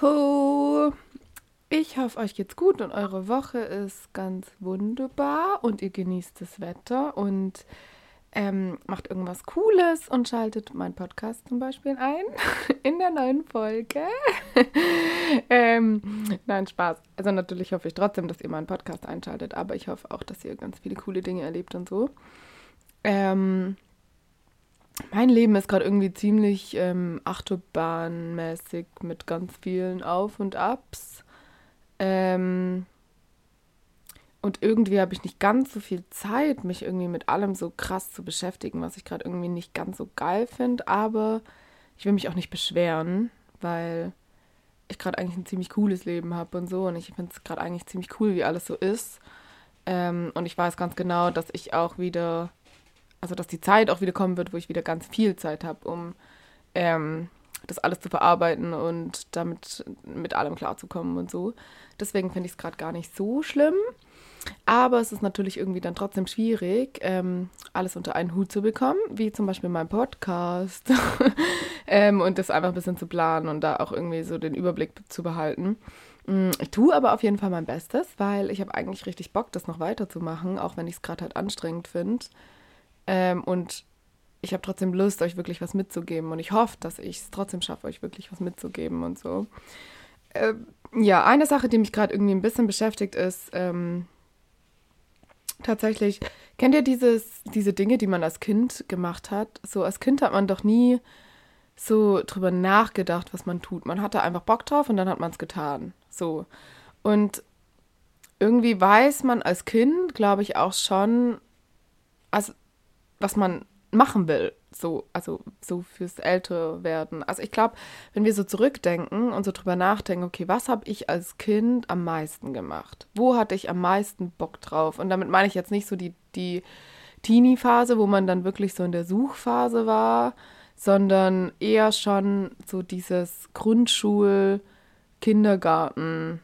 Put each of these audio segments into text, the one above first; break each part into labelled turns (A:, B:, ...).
A: Joho! Ich hoffe, euch geht's gut und eure Woche ist ganz wunderbar und ihr genießt das Wetter und ähm, macht irgendwas Cooles und schaltet meinen Podcast zum Beispiel ein in der neuen Folge. ähm, nein, Spaß. Also natürlich hoffe ich trotzdem, dass ihr meinen Podcast einschaltet, aber ich hoffe auch, dass ihr ganz viele coole Dinge erlebt und so. Ähm, mein Leben ist gerade irgendwie ziemlich ähm, Achterbahnmäßig mit ganz vielen Auf und Abs. Ähm, und irgendwie habe ich nicht ganz so viel Zeit, mich irgendwie mit allem so krass zu beschäftigen, was ich gerade irgendwie nicht ganz so geil finde. Aber ich will mich auch nicht beschweren, weil ich gerade eigentlich ein ziemlich cooles Leben habe und so. Und ich finde es gerade eigentlich ziemlich cool, wie alles so ist. Ähm, und ich weiß ganz genau, dass ich auch wieder also dass die Zeit auch wieder kommen wird, wo ich wieder ganz viel Zeit habe, um ähm, das alles zu verarbeiten und damit mit allem klarzukommen und so. Deswegen finde ich es gerade gar nicht so schlimm. Aber es ist natürlich irgendwie dann trotzdem schwierig, ähm, alles unter einen Hut zu bekommen, wie zum Beispiel mein Podcast. ähm, und das einfach ein bisschen zu planen und da auch irgendwie so den Überblick zu behalten. Mm, ich tue aber auf jeden Fall mein Bestes, weil ich habe eigentlich richtig Bock, das noch weiterzumachen, auch wenn ich es gerade halt anstrengend finde. Ähm, und ich habe trotzdem Lust, euch wirklich was mitzugeben. Und ich hoffe, dass ich es trotzdem schaffe, euch wirklich was mitzugeben und so. Ähm, ja, eine Sache, die mich gerade irgendwie ein bisschen beschäftigt, ist ähm, tatsächlich, kennt ihr dieses, diese Dinge, die man als Kind gemacht hat? So als Kind hat man doch nie so drüber nachgedacht, was man tut. Man hatte einfach Bock drauf und dann hat man es getan. So. Und irgendwie weiß man als Kind, glaube ich, auch schon, also was man machen will, so, also so fürs ältere werden. Also ich glaube, wenn wir so zurückdenken und so drüber nachdenken, okay, was habe ich als Kind am meisten gemacht? Wo hatte ich am meisten Bock drauf? Und damit meine ich jetzt nicht so die, die Teenie-Phase, wo man dann wirklich so in der Suchphase war, sondern eher schon so dieses Grundschul, Kindergarten,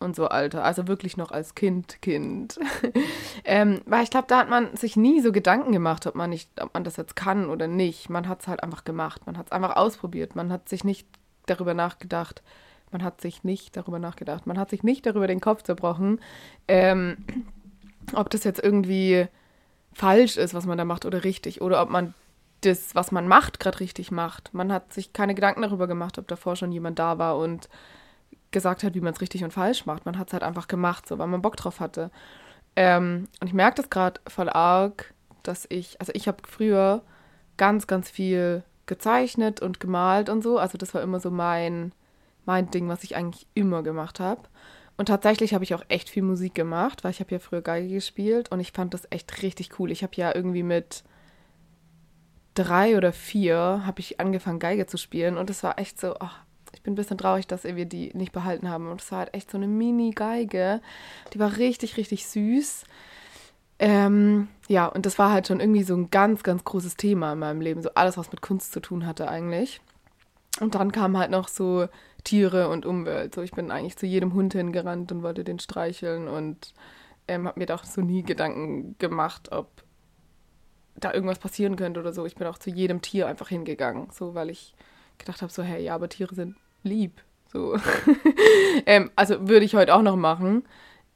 A: und so Alter. Also wirklich noch als Kind, Kind. ähm, weil ich glaube, da hat man sich nie so Gedanken gemacht, ob man nicht, ob man das jetzt kann oder nicht. Man hat es halt einfach gemacht. Man hat es einfach ausprobiert. Man hat sich nicht darüber nachgedacht. Man hat sich nicht darüber nachgedacht. Man hat sich nicht darüber den Kopf zerbrochen, ähm, ob das jetzt irgendwie falsch ist, was man da macht oder richtig. Oder ob man das, was man macht, gerade richtig macht. Man hat sich keine Gedanken darüber gemacht, ob davor schon jemand da war und gesagt hat, wie man es richtig und falsch macht. Man hat es halt einfach gemacht, so weil man Bock drauf hatte. Ähm, und ich merke das gerade voll arg, dass ich, also ich habe früher ganz, ganz viel gezeichnet und gemalt und so. Also das war immer so mein, mein Ding, was ich eigentlich immer gemacht habe. Und tatsächlich habe ich auch echt viel Musik gemacht, weil ich habe ja früher Geige gespielt und ich fand das echt richtig cool. Ich habe ja irgendwie mit drei oder vier habe ich angefangen Geige zu spielen und es war echt so, oh, bin ein bisschen traurig, dass wir die nicht behalten haben. Und es war halt echt so eine Mini-Geige. Die war richtig, richtig süß. Ähm, ja, und das war halt schon irgendwie so ein ganz, ganz großes Thema in meinem Leben. So alles, was mit Kunst zu tun hatte eigentlich. Und dann kamen halt noch so Tiere und Umwelt. So, ich bin eigentlich zu jedem Hund hingerannt und wollte den streicheln und ähm, habe mir doch so nie Gedanken gemacht, ob da irgendwas passieren könnte oder so. Ich bin auch zu jedem Tier einfach hingegangen, so weil ich gedacht habe, so, hey, ja, aber Tiere sind lieb. So. ähm, also würde ich heute auch noch machen.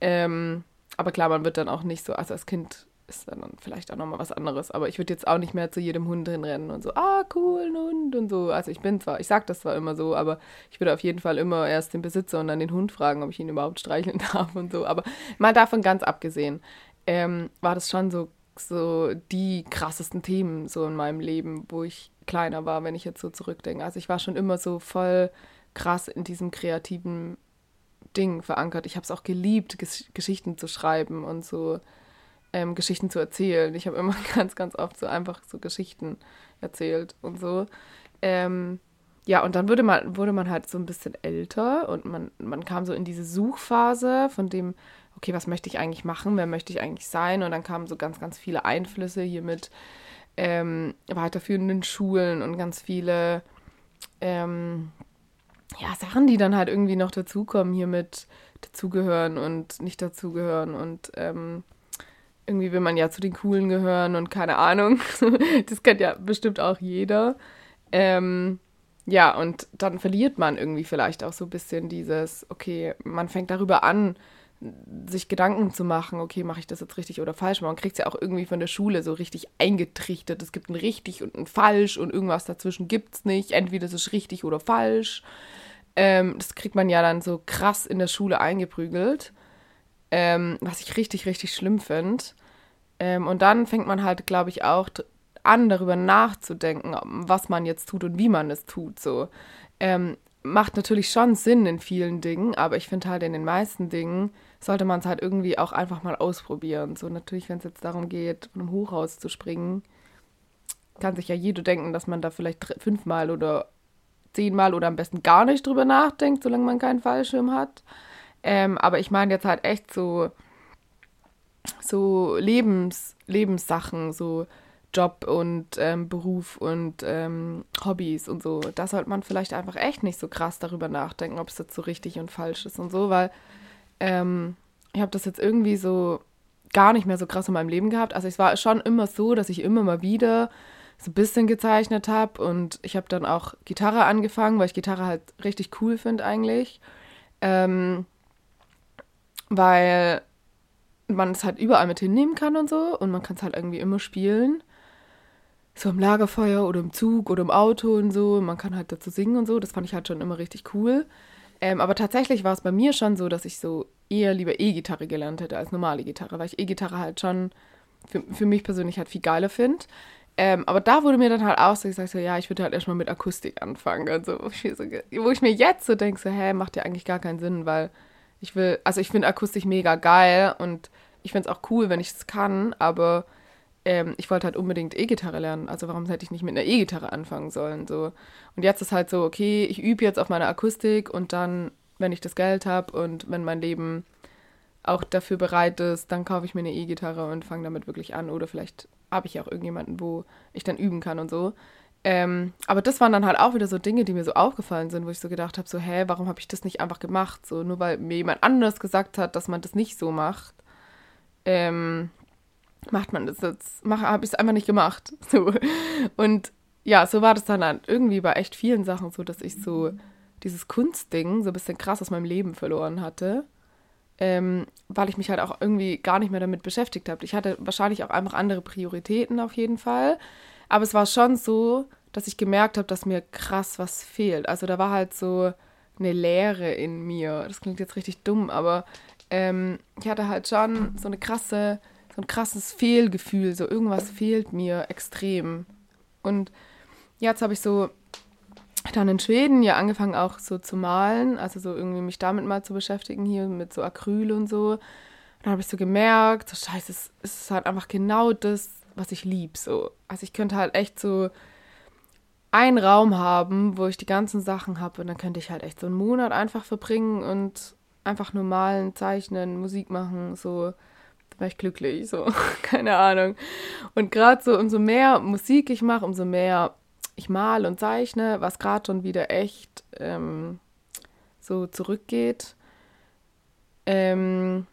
A: Ähm, aber klar, man wird dann auch nicht so, also als Kind ist dann vielleicht auch nochmal was anderes. Aber ich würde jetzt auch nicht mehr zu jedem Hund hinrennen und so, ah, cool, ein Hund und so. Also ich bin zwar, ich sage das zwar immer so, aber ich würde auf jeden Fall immer erst den Besitzer und dann den Hund fragen, ob ich ihn überhaupt streicheln darf und so. Aber mal davon ganz abgesehen, ähm, war das schon so, so die krassesten Themen so in meinem Leben, wo ich kleiner war, wenn ich jetzt so zurückdenke. Also ich war schon immer so voll krass in diesem kreativen Ding verankert. Ich habe es auch geliebt, Ges Geschichten zu schreiben und so ähm, Geschichten zu erzählen. Ich habe immer ganz, ganz oft so einfach so Geschichten erzählt und so. Ähm, ja, und dann wurde man, wurde man halt so ein bisschen älter und man, man kam so in diese Suchphase von dem, okay, was möchte ich eigentlich machen, wer möchte ich eigentlich sein? Und dann kamen so ganz, ganz viele Einflüsse hier mit ähm, weiterführenden Schulen und ganz viele ähm, ja, Sachen, die dann halt irgendwie noch dazukommen, hier mit dazugehören und nicht dazugehören und ähm, irgendwie will man ja zu den Coolen gehören und keine Ahnung. das kennt ja bestimmt auch jeder. Ähm, ja, und dann verliert man irgendwie vielleicht auch so ein bisschen dieses, okay, man fängt darüber an, sich Gedanken zu machen, okay, mache ich das jetzt richtig oder falsch? Man kriegt es ja auch irgendwie von der Schule so richtig eingetrichtert. Es gibt ein richtig und ein falsch und irgendwas dazwischen gibt es nicht. Entweder es ist richtig oder falsch. Ähm, das kriegt man ja dann so krass in der Schule eingeprügelt, ähm, was ich richtig, richtig schlimm finde. Ähm, und dann fängt man halt, glaube ich, auch an, darüber nachzudenken, was man jetzt tut und wie man es tut. So ähm, macht natürlich schon Sinn in vielen Dingen, aber ich finde halt in den meisten Dingen sollte man es halt irgendwie auch einfach mal ausprobieren. So natürlich, wenn es jetzt darum geht, von einem Hochhaus zu springen, kann sich ja jeder denken, dass man da vielleicht fünfmal oder zehnmal oder am besten gar nicht drüber nachdenkt, solange man keinen Fallschirm hat. Ähm, aber ich meine jetzt halt echt so, so Lebens, Lebenssachen, so Job und ähm, Beruf und ähm, Hobbys und so. Da sollte man vielleicht einfach echt nicht so krass darüber nachdenken, ob es jetzt so richtig und falsch ist und so, weil ähm, ich habe das jetzt irgendwie so gar nicht mehr so krass in meinem Leben gehabt. Also es war schon immer so, dass ich immer mal wieder so ein bisschen gezeichnet habe und ich habe dann auch Gitarre angefangen, weil ich Gitarre halt richtig cool finde eigentlich. Ähm, weil man es halt überall mit hinnehmen kann und so und man kann es halt irgendwie immer spielen. So im Lagerfeuer oder im Zug oder im Auto und so. Man kann halt dazu singen und so. Das fand ich halt schon immer richtig cool. Ähm, aber tatsächlich war es bei mir schon so, dass ich so eher lieber E-Gitarre gelernt hätte als normale Gitarre, weil ich E-Gitarre halt schon für, für mich persönlich halt viel geiler finde. Ähm, aber da wurde mir dann halt auch so gesagt, so, ja, ich würde halt erstmal mit Akustik anfangen. Also, wo ich, so, wo ich mir jetzt so denke, so, hä, macht ja eigentlich gar keinen Sinn, weil ich will, also ich finde Akustik mega geil und ich finde es auch cool, wenn ich es kann, aber ähm, ich wollte halt unbedingt E-Gitarre lernen. Also warum hätte ich nicht mit einer E-Gitarre anfangen sollen? So. Und jetzt ist halt so, okay, ich übe jetzt auf meiner Akustik und dann, wenn ich das Geld habe und wenn mein Leben auch dafür bereit ist, dann kaufe ich mir eine E-Gitarre und fange damit wirklich an. Oder vielleicht habe ich auch irgendjemanden, wo ich dann üben kann und so. Ähm, aber das waren dann halt auch wieder so Dinge, die mir so aufgefallen sind, wo ich so gedacht habe, so, hä, warum habe ich das nicht einfach gemacht? So, nur weil mir jemand anders gesagt hat, dass man das nicht so macht, ähm, macht man das jetzt, habe ich es einfach nicht gemacht. So. Und ja, so war das dann irgendwie bei echt vielen Sachen so, dass ich so dieses Kunstding so ein bisschen krass aus meinem Leben verloren hatte ähm, weil ich mich halt auch irgendwie gar nicht mehr damit beschäftigt habe. Ich hatte wahrscheinlich auch einfach andere Prioritäten auf jeden Fall. Aber es war schon so, dass ich gemerkt habe, dass mir krass was fehlt. Also da war halt so eine Leere in mir. Das klingt jetzt richtig dumm, aber ähm, ich hatte halt schon so eine krasse, so ein krasses Fehlgefühl. So irgendwas fehlt mir extrem. Und jetzt habe ich so dann in Schweden ja angefangen auch so zu malen, also so irgendwie mich damit mal zu beschäftigen hier mit so Acryl und so. Und dann habe ich so gemerkt, so scheiße, es ist halt einfach genau das, was ich lieb so. Also ich könnte halt echt so einen Raum haben, wo ich die ganzen Sachen habe und dann könnte ich halt echt so einen Monat einfach verbringen und einfach nur malen, zeichnen, Musik machen, so wäre ich glücklich, so keine Ahnung. Und gerade so umso mehr Musik ich mache, umso mehr ich male und zeichne, was gerade schon wieder echt ähm, so zurückgeht, ähm,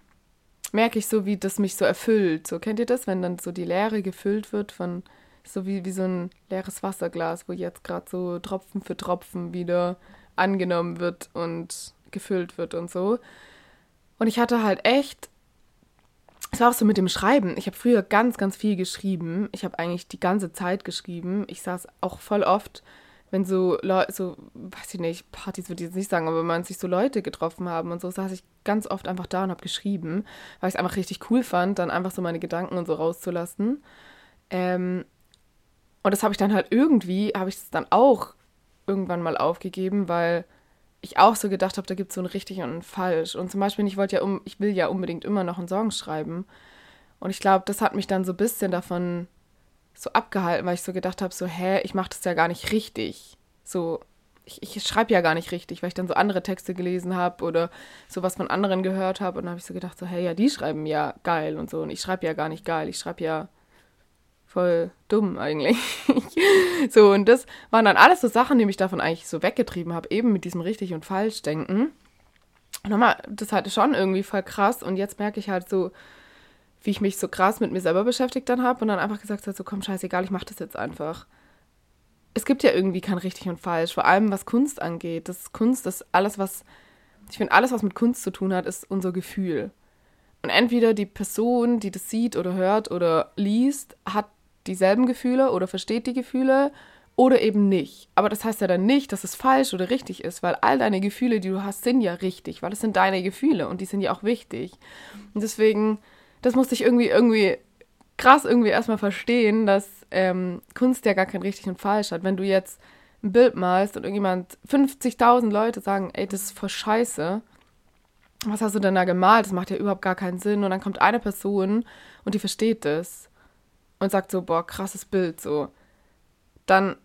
A: merke ich so, wie das mich so erfüllt. So kennt ihr das, wenn dann so die Leere gefüllt wird von so wie, wie so ein leeres Wasserglas, wo jetzt gerade so Tropfen für Tropfen wieder angenommen wird und gefüllt wird und so. Und ich hatte halt echt es war auch so mit dem Schreiben. Ich habe früher ganz, ganz viel geschrieben. Ich habe eigentlich die ganze Zeit geschrieben. Ich saß auch voll oft, wenn so Leute, so, weiß ich nicht, Partys würde ich jetzt nicht sagen, aber wenn man sich so Leute getroffen haben und so, saß ich ganz oft einfach da und habe geschrieben, weil ich es einfach richtig cool fand, dann einfach so meine Gedanken und so rauszulassen. Ähm, und das habe ich dann halt irgendwie, habe ich es dann auch irgendwann mal aufgegeben, weil ich auch so gedacht habe, da gibt es so ein richtig und ein falsch. Und zum Beispiel, ich wollte ja um, ich will ja unbedingt immer noch einen Song schreiben. Und ich glaube, das hat mich dann so ein bisschen davon so abgehalten, weil ich so gedacht habe, so, hä, ich mache das ja gar nicht richtig. So, ich, ich schreibe ja gar nicht richtig, weil ich dann so andere Texte gelesen habe oder sowas von anderen gehört habe. Und dann habe ich so gedacht, so, hey, ja, die schreiben ja geil und so. Und ich schreibe ja gar nicht geil, ich schreibe ja voll dumm eigentlich. so, und das waren dann alles so Sachen, die mich davon eigentlich so weggetrieben habe, eben mit diesem richtig und falsch denken. Und nochmal, das hatte schon irgendwie voll krass. Und jetzt merke ich halt so, wie ich mich so krass mit mir selber beschäftigt dann habe und dann einfach gesagt habe, so komm, scheißegal, ich mache das jetzt einfach. es gibt ja irgendwie kein richtig und falsch, vor allem was Kunst angeht. Das Kunst ist alles, was, ich finde, alles, was mit Kunst zu tun hat, ist unser Gefühl. Und entweder die Person, die das sieht oder hört oder liest, hat dieselben Gefühle oder versteht die Gefühle oder eben nicht. Aber das heißt ja dann nicht, dass es falsch oder richtig ist, weil all deine Gefühle, die du hast, sind ja richtig, weil es sind deine Gefühle und die sind ja auch wichtig. Und deswegen, das musste ich irgendwie, irgendwie krass irgendwie erstmal verstehen, dass ähm, Kunst ja gar kein richtig und falsch hat. Wenn du jetzt ein Bild malst und irgendjemand 50.000 Leute sagen, ey, das ist voll scheiße, was hast du denn da gemalt? Das macht ja überhaupt gar keinen Sinn. Und dann kommt eine Person und die versteht das und sagt so, boah, krasses Bild, so. Dann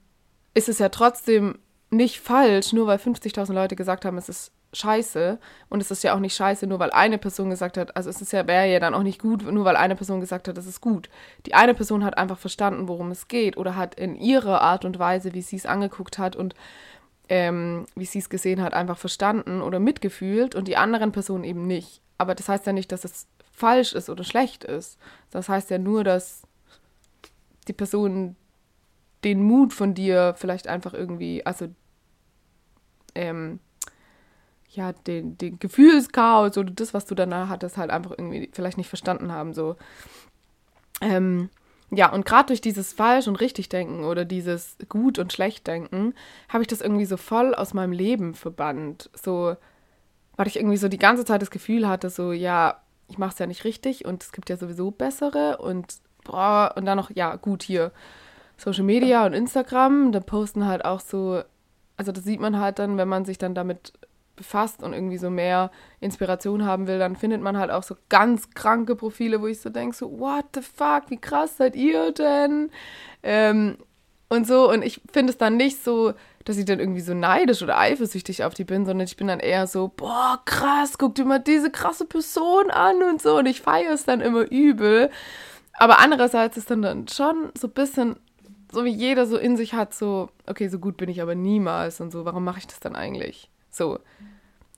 A: ist es ja trotzdem nicht falsch, nur weil 50.000 Leute gesagt haben, es ist scheiße. Und es ist ja auch nicht scheiße, nur weil eine Person gesagt hat, also es ist ja, wäre ja dann auch nicht gut, nur weil eine Person gesagt hat, es ist gut. Die eine Person hat einfach verstanden, worum es geht oder hat in ihrer Art und Weise, wie sie es angeguckt hat und ähm, wie sie es gesehen hat, einfach verstanden oder mitgefühlt und die anderen Personen eben nicht. Aber das heißt ja nicht, dass es falsch ist oder schlecht ist. Das heißt ja nur, dass die Person den Mut von dir vielleicht einfach irgendwie, also ähm, ja, den, den Gefühlschaos oder das, was du danach hattest, halt einfach irgendwie vielleicht nicht verstanden haben. So. Ähm, ja, und gerade durch dieses falsch und richtig denken oder dieses gut und schlecht denken, habe ich das irgendwie so voll aus meinem Leben verbannt. So, weil ich irgendwie so die ganze Zeit das Gefühl hatte, so, ja, ich mache es ja nicht richtig und es gibt ja sowieso bessere und boah, und dann noch, ja, gut, hier Social Media und Instagram, da posten halt auch so, also das sieht man halt dann, wenn man sich dann damit befasst und irgendwie so mehr Inspiration haben will, dann findet man halt auch so ganz kranke Profile, wo ich so denke, so, what the fuck, wie krass seid ihr denn? Ähm, und so, und ich finde es dann nicht so, dass ich dann irgendwie so neidisch oder eifersüchtig auf die bin, sondern ich bin dann eher so, boah, krass, guck dir mal diese krasse Person an und so, und ich feiere es dann immer übel. Aber andererseits ist dann, dann schon so ein bisschen, so wie jeder so in sich hat, so, okay, so gut bin ich aber niemals und so, warum mache ich das dann eigentlich? So,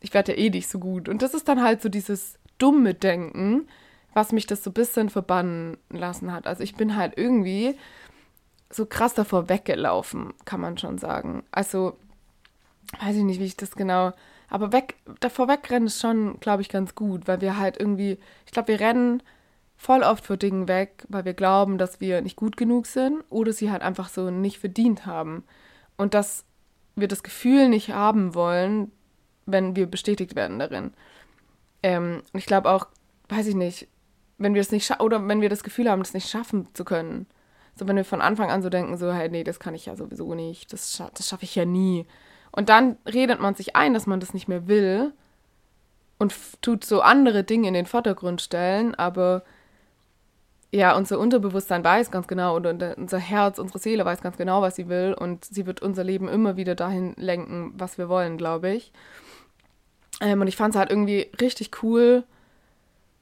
A: ich werde ja eh nicht so gut. Und das ist dann halt so dieses dumme Denken, was mich das so ein bisschen verbannen lassen hat. Also ich bin halt irgendwie so krass davor weggelaufen, kann man schon sagen. Also, weiß ich nicht, wie ich das genau. Aber weg, davor wegrennen ist schon, glaube ich, ganz gut, weil wir halt irgendwie, ich glaube, wir rennen voll oft vor Dingen weg, weil wir glauben, dass wir nicht gut genug sind oder sie halt einfach so nicht verdient haben. Und das wir das Gefühl nicht haben wollen, wenn wir bestätigt werden darin. Ähm, ich glaube auch, weiß ich nicht, wenn wir es nicht oder wenn wir das Gefühl haben, das nicht schaffen zu können. So, wenn wir von Anfang an so denken, so, hey, nee, das kann ich ja sowieso nicht, das, scha das schaffe ich ja nie. Und dann redet man sich ein, dass man das nicht mehr will und tut so andere Dinge in den Vordergrund stellen, aber ja, unser Unterbewusstsein weiß ganz genau und unser Herz, unsere Seele weiß ganz genau, was sie will und sie wird unser Leben immer wieder dahin lenken, was wir wollen, glaube ich. Ähm, und ich fand es halt irgendwie richtig cool,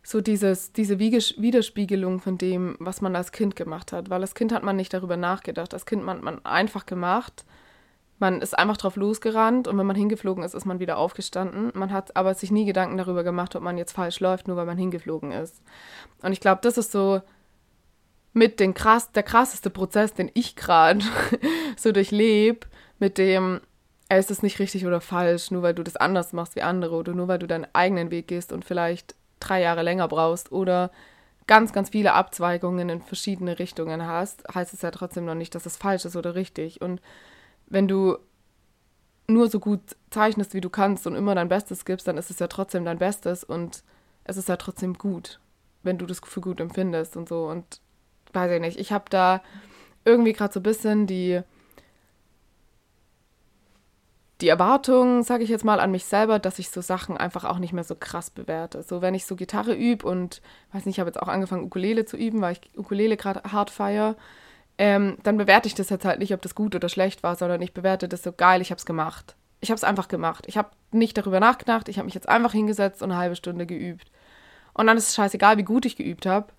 A: so dieses, diese Widerspiegelung von dem, was man als Kind gemacht hat. Weil als Kind hat man nicht darüber nachgedacht. Als Kind hat man einfach gemacht. Man ist einfach drauf losgerannt und wenn man hingeflogen ist, ist man wieder aufgestanden. Man hat aber sich nie Gedanken darüber gemacht, ob man jetzt falsch läuft, nur weil man hingeflogen ist. Und ich glaube, das ist so mit den krass, der krasseste Prozess, den ich gerade so durchlebe, mit dem, ey, ist es nicht richtig oder falsch, nur weil du das anders machst wie andere oder nur weil du deinen eigenen Weg gehst und vielleicht drei Jahre länger brauchst oder ganz, ganz viele Abzweigungen in verschiedene Richtungen hast, heißt es ja trotzdem noch nicht, dass es falsch ist oder richtig. Und wenn du nur so gut zeichnest, wie du kannst und immer dein Bestes gibst, dann ist es ja trotzdem dein Bestes und es ist ja trotzdem gut, wenn du das für gut empfindest und so. Und weiß ich nicht, ich habe da irgendwie gerade so ein bisschen die, die Erwartung, sage ich jetzt mal, an mich selber, dass ich so Sachen einfach auch nicht mehr so krass bewerte. So, wenn ich so Gitarre übe und, weiß nicht, ich habe jetzt auch angefangen, Ukulele zu üben, weil ich Ukulele gerade hart feiere, ähm, dann bewerte ich das jetzt halt nicht, ob das gut oder schlecht war, sondern ich bewerte das so geil, ich habe es gemacht. Ich habe es einfach gemacht. Ich habe nicht darüber nachgedacht, ich habe mich jetzt einfach hingesetzt und eine halbe Stunde geübt. Und dann ist es scheißegal, wie gut ich geübt habe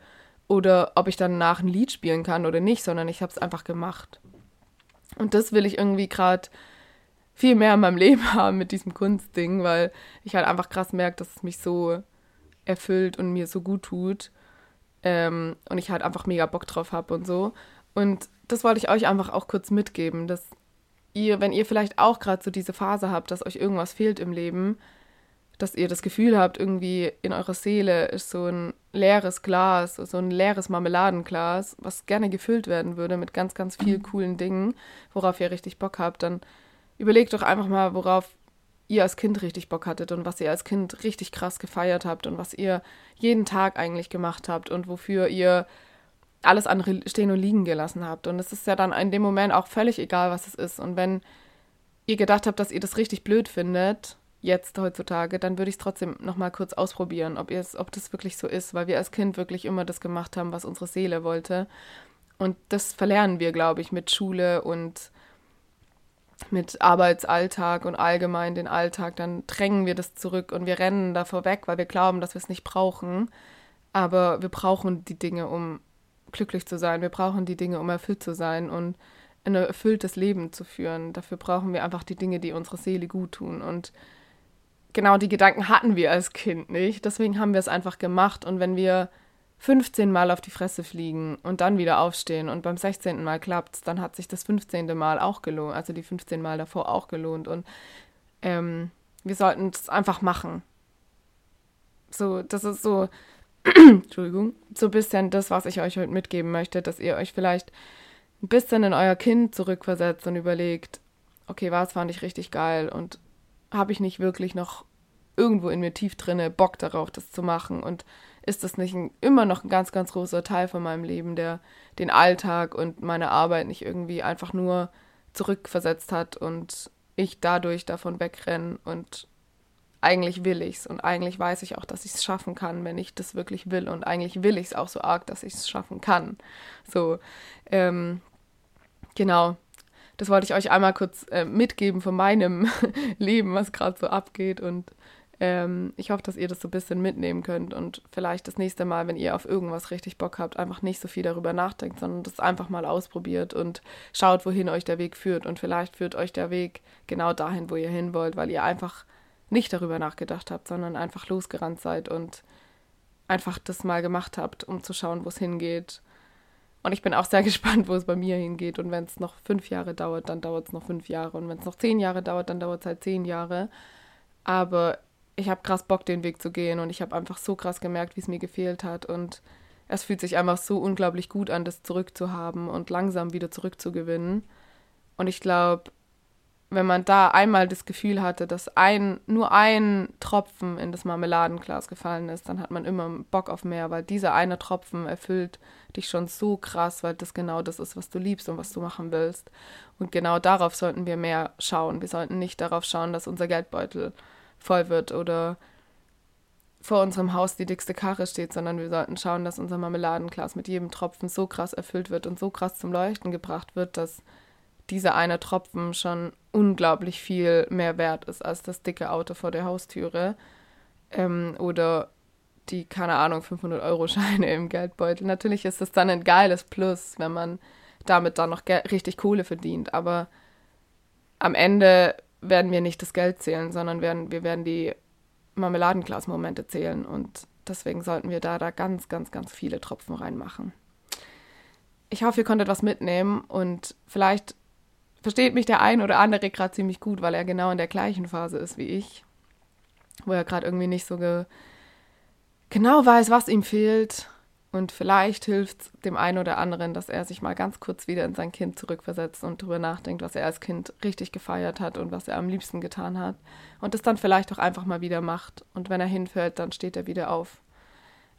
A: oder ob ich dann nach ein Lied spielen kann oder nicht, sondern ich habe es einfach gemacht. Und das will ich irgendwie gerade viel mehr in meinem Leben haben mit diesem Kunstding, weil ich halt einfach krass merke, dass es mich so erfüllt und mir so gut tut. Ähm, und ich halt einfach mega Bock drauf habe und so. Und das wollte ich euch einfach auch kurz mitgeben, dass ihr, wenn ihr vielleicht auch gerade so diese Phase habt, dass euch irgendwas fehlt im Leben, dass ihr das Gefühl habt, irgendwie in eurer Seele ist so ein leeres Glas, so ein leeres Marmeladenglas, was gerne gefüllt werden würde mit ganz, ganz vielen coolen Dingen, worauf ihr richtig Bock habt, dann überlegt doch einfach mal, worauf ihr als Kind richtig Bock hattet und was ihr als Kind richtig krass gefeiert habt und was ihr jeden Tag eigentlich gemacht habt und wofür ihr alles andere stehen und liegen gelassen habt. Und es ist ja dann in dem Moment auch völlig egal, was es ist. Und wenn ihr gedacht habt, dass ihr das richtig blöd findet, jetzt heutzutage, dann würde ich es trotzdem nochmal kurz ausprobieren, ob, ob das wirklich so ist, weil wir als Kind wirklich immer das gemacht haben, was unsere Seele wollte. Und das verlernen wir, glaube ich, mit Schule und mit Arbeitsalltag und allgemein den Alltag, dann drängen wir das zurück und wir rennen davor weg, weil wir glauben, dass wir es nicht brauchen. Aber wir brauchen die Dinge, um glücklich zu sein. Wir brauchen die Dinge, um erfüllt zu sein und ein erfülltes Leben zu führen. Dafür brauchen wir einfach die Dinge, die unsere Seele gut tun. Und genau die Gedanken hatten wir als Kind nicht. Deswegen haben wir es einfach gemacht. Und wenn wir 15 Mal auf die Fresse fliegen und dann wieder aufstehen und beim 16. Mal klappt dann hat sich das 15. Mal auch gelohnt, also die 15 Mal davor auch gelohnt. Und ähm, wir sollten es einfach machen. So, das ist so, Entschuldigung, so ein bisschen das, was ich euch heute mitgeben möchte, dass ihr euch vielleicht ein bisschen in euer Kind zurückversetzt und überlegt, okay, was fand ich richtig geil und habe ich nicht wirklich noch irgendwo in mir tief drinne Bock darauf, das zu machen? Und ist das nicht ein, immer noch ein ganz, ganz großer Teil von meinem Leben, der den Alltag und meine Arbeit nicht irgendwie einfach nur zurückversetzt hat und ich dadurch davon wegrenne und eigentlich will ich's und eigentlich weiß ich auch, dass ich es schaffen kann, wenn ich das wirklich will und eigentlich will ich es auch so arg, dass ich es schaffen kann. So, ähm, genau. Das wollte ich euch einmal kurz äh, mitgeben von meinem Leben, was gerade so abgeht und ähm, ich hoffe, dass ihr das so ein bisschen mitnehmen könnt und vielleicht das nächste Mal, wenn ihr auf irgendwas richtig Bock habt, einfach nicht so viel darüber nachdenkt, sondern das einfach mal ausprobiert und schaut, wohin euch der Weg führt. Und vielleicht führt euch der Weg genau dahin, wo ihr hin wollt, weil ihr einfach nicht darüber nachgedacht habt, sondern einfach losgerannt seid und einfach das mal gemacht habt, um zu schauen, wo es hingeht. Und ich bin auch sehr gespannt, wo es bei mir hingeht. Und wenn es noch fünf Jahre dauert, dann dauert es noch fünf Jahre. Und wenn es noch zehn Jahre dauert, dann dauert es halt zehn Jahre. Aber ich habe krass Bock, den Weg zu gehen und ich habe einfach so krass gemerkt, wie es mir gefehlt hat und es fühlt sich einfach so unglaublich gut an, das zurückzuhaben und langsam wieder zurückzugewinnen. Und ich glaube, wenn man da einmal das Gefühl hatte, dass ein, nur ein Tropfen in das Marmeladenglas gefallen ist, dann hat man immer Bock auf mehr, weil dieser eine Tropfen erfüllt dich schon so krass, weil das genau das ist, was du liebst und was du machen willst. Und genau darauf sollten wir mehr schauen. Wir sollten nicht darauf schauen, dass unser Geldbeutel voll wird oder vor unserem Haus die dickste Karre steht, sondern wir sollten schauen, dass unser Marmeladenglas mit jedem Tropfen so krass erfüllt wird und so krass zum Leuchten gebracht wird, dass dieser eine Tropfen schon unglaublich viel mehr wert ist als das dicke Auto vor der Haustüre ähm, oder die, keine Ahnung, 500-Euro-Scheine im Geldbeutel. Natürlich ist es dann ein geiles Plus, wenn man damit dann noch richtig Kohle verdient, aber am Ende werden wir nicht das Geld zählen, sondern werden, wir werden die Marmeladenglas-Momente zählen und deswegen sollten wir da, da ganz, ganz, ganz viele Tropfen reinmachen. Ich hoffe, ihr konntet was mitnehmen und vielleicht versteht mich der ein oder andere gerade ziemlich gut, weil er genau in der gleichen Phase ist wie ich, wo er gerade irgendwie nicht so ge genau weiß, was ihm fehlt und vielleicht hilft es dem einen oder anderen, dass er sich mal ganz kurz wieder in sein Kind zurückversetzt und darüber nachdenkt, was er als Kind richtig gefeiert hat und was er am liebsten getan hat. Und es dann vielleicht auch einfach mal wieder macht. Und wenn er hinfällt, dann steht er wieder auf.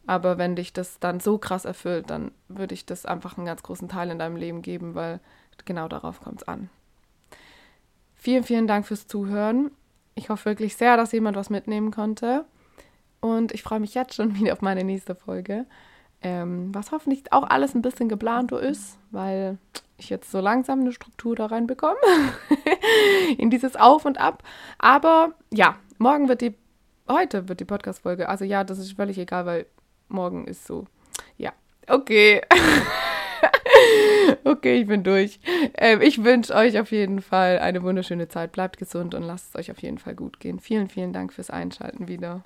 A: Aber wenn dich das dann so krass erfüllt, dann würde ich das einfach einen ganz großen Teil in deinem Leben geben, weil genau darauf kommt es an. Vielen, vielen Dank fürs Zuhören. Ich hoffe wirklich sehr, dass jemand was mitnehmen konnte. Und ich freue mich jetzt schon wieder auf meine nächste Folge. Ähm, was hoffentlich auch alles ein bisschen geplanter ist, weil ich jetzt so langsam eine Struktur da reinbekomme. in dieses Auf und Ab. Aber ja, morgen wird die, heute wird die Podcast-Folge, also ja, das ist völlig egal, weil morgen ist so, ja, okay. okay, ich bin durch. Ähm, ich wünsche euch auf jeden Fall eine wunderschöne Zeit. Bleibt gesund und lasst es euch auf jeden Fall gut gehen. Vielen, vielen Dank fürs Einschalten wieder.